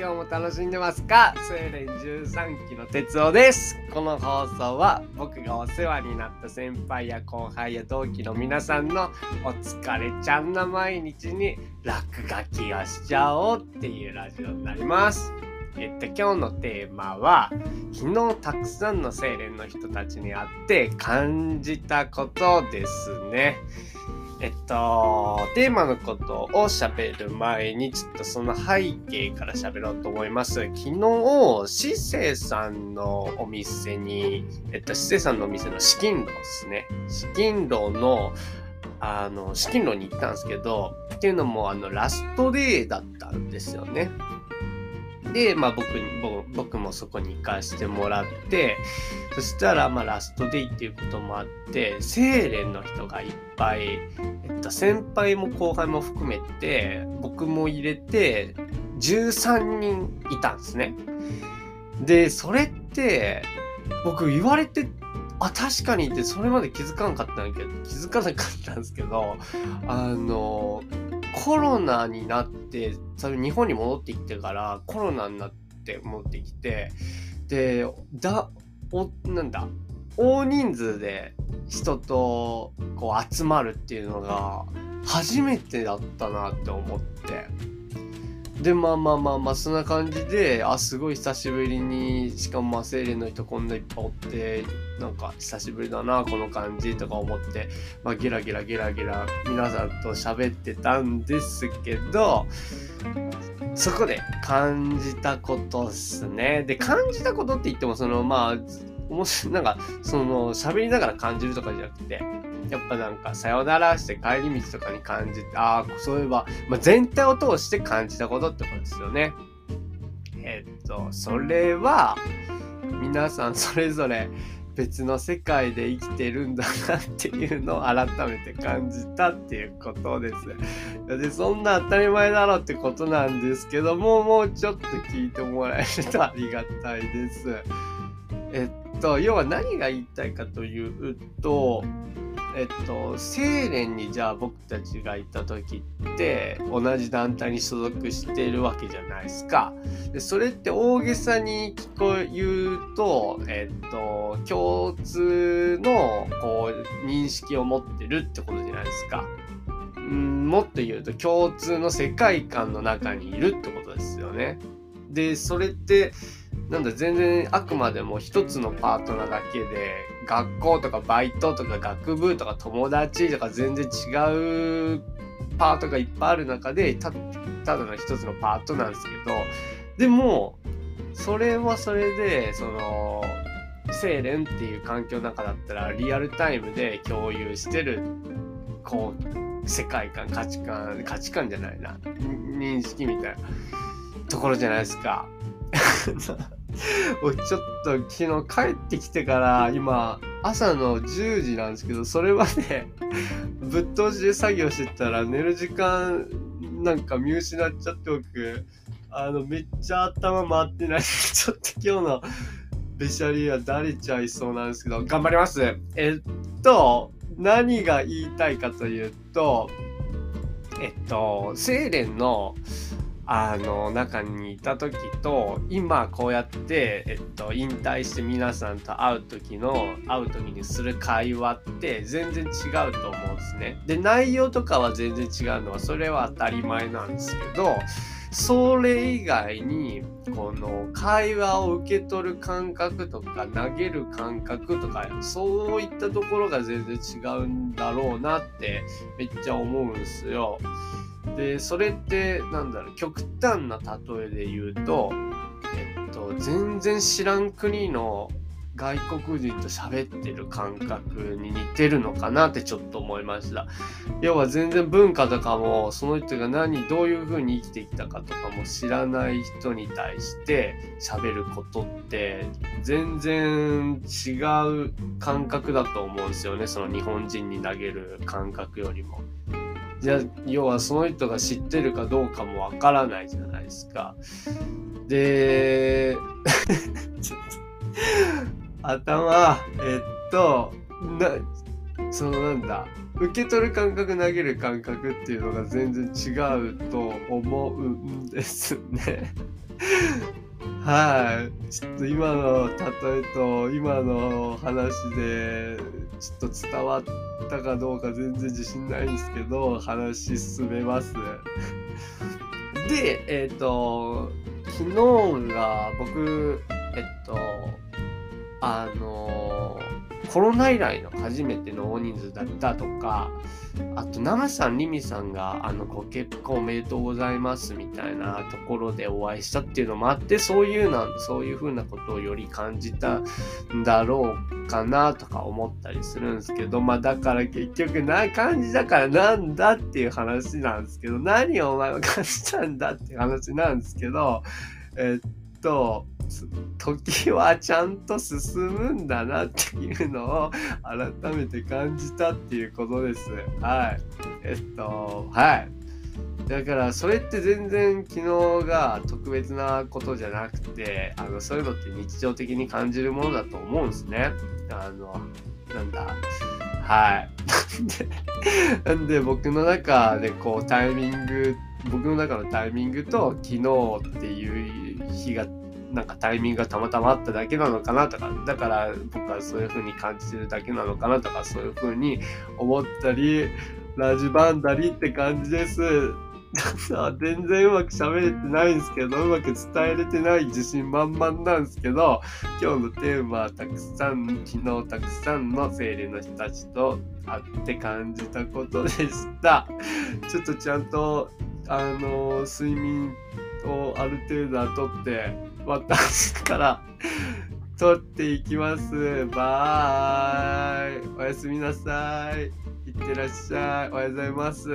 今日も楽しんでますか？スウェーデン13期の哲夫です。この放送は僕がお世話になった先輩や後輩や同期の皆さんのお疲れちゃんな毎日に落書きをしちゃおうっていうラジオになります。えっと、今日のテーマは昨日たくさんの精霊の人たちに会って感じたことですね。えっと、テーマのことを喋る前に、ちょっとその背景から喋ろうと思います。昨日、シセさんのお店に、えっと、シセさんのお店の資金炉ですね。資金炉の、あの、資金炉に行ったんですけど、っていうのも、あの、ラストデーだったんですよね。で、まあ僕に、僕もそこに行かしてもらって、そしたら、まあラストデイっていうこともあって、精錬の人がいっぱい、えっと、先輩も後輩も含めて、僕も入れて、13人いたんですね。で、それって、僕言われて、あ、確かにってそれまで気づかなかったんだけど、気づかなかったんですけど、あの、コロナになってそれ日本に戻ってきてからコロナになって戻ってきてでだおなんだ大人数で人とこう集まるっていうのが初めてだったなって思って。でまあまあまあまあそんな感じであすごい久しぶりにしかもまあ精霊の人こんないっぱいおってなんか久しぶりだなこの感じとか思って、まあ、ゲラゲラゲラゲラ皆さんと喋ってたんですけどそこで感じたことっすね。で感じたことって言ってもそのまあ面白いなんかその喋りながら感じるとかじゃなくてやっぱなんかさよならして帰り道とかに感じてああそういえば、まあ、全体を通して感じたことってことですよねえっとそれは皆さんそれぞれ別の世界で生きてるんだなっていうのを改めて感じたっていうことです。で、そんな当たり前だろってことなんですけども、もうちょっと聞いてもらえるとありがたいです。えっと、要は何が言いたいかというと、えっと、青年にじゃあ僕たちがいた時って同じ団体に所属しているわけじゃないですか。でそれって大げさに聞こえ言うと、えっと、共通のこう認識を持ってるってことじゃないですか。んもっと言うと共通の世界観の中にいるってことですよね。で、それって、なんだ、全然あくまでも一つのパートナーだけで、学校とかバイトとか学部とか友達とか全然違うパートがいっぱいある中で、たただの一つのパートなんですけど、でも、それはそれで、その、セーレンっていう環境の中だったらリアルタイムで共有してるこう世界観価値観価値観じゃないな。認識みたいな。ところじゃないですか。僕ちょっと昨日帰ってきてから今朝の10時なんですけどそれまで ぶっ通しで作業してたら寝る時間なんか見失っちゃって僕あのめっちゃ頭回ってない ちょっと今日のべしゃりはだれちゃいそうなんですけど頑張りますえっと何が言いたいかというとえっと精錬のあの中にいた時と今こうやって、えっと、引退して皆さんと会う時の会う時にする会話って全然違うと思うんですね。で内容とかは全然違うのはそれは当たり前なんですけどそれ以外にこの会話を受け取る感覚とか投げる感覚とかそういったところが全然違うんだろうなってめっちゃ思うんですよ。で、それってなんだろう、極端な例えで言うと、えっと、全然知らん国の外国人と喋ってる感覚に似てるのかなってちょっと思いました。要は全然文化とかもその人が何どういう風に生きてきたかとかも知らない人に対して喋ることって全然違う感覚だと思うんですよねその日本人に投げる感覚よりも。じゃ要はその人が知ってるかどうかもわからないじゃないですか。でちょっと頭えっとなそのなんだ受け取る感覚投げる感覚っていうのが全然違うと思うんですね。はいちょっと今の例えと今の話でちょっと伝わったかどうか全然自信ないんですけど話進めますでえっ、ー、と昨日が僕えっとあのコロナ以来の初めての大人数だったとかあと、ナムさん、リミさんが、あの、ご結婚おめでとうございますみたいなところでお会いしたっていうのもあって、そういうな、そういうふうなことをより感じたんだろうかなとか思ったりするんですけど、まあ、だから結局な感じだからなんだっていう話なんですけど、何をお前は感じたんだっていう話なんですけど、えっと、時はちゃんと進むんだなっていうのを改めて感じたっていうことです。はい。えっと、はい。だからそれって全然昨日が特別なことじゃなくてあのそういうのって日常的に感じるものだと思うんですね。あのなんだはい。なんで僕の中でこうタイミング僕の中のタイミングと昨日っていう日がなんかタイミングがたまたまあっただけなのかなとかだから僕はそういう風に感じてるだけなのかなとかそういう風に思ったりラジバンダリって感じです。全然うまく喋れてないんですけどうまく伝えれてない自信満々なんですけど今日のテーマはたくさん昨日たくさんの精霊の人たちと会って感じたことでしたちょっとちゃんとあの睡眠をある程度はとって私から撮っていきます。バイ。おやすみなさい。いってらっしゃい。おはようございます。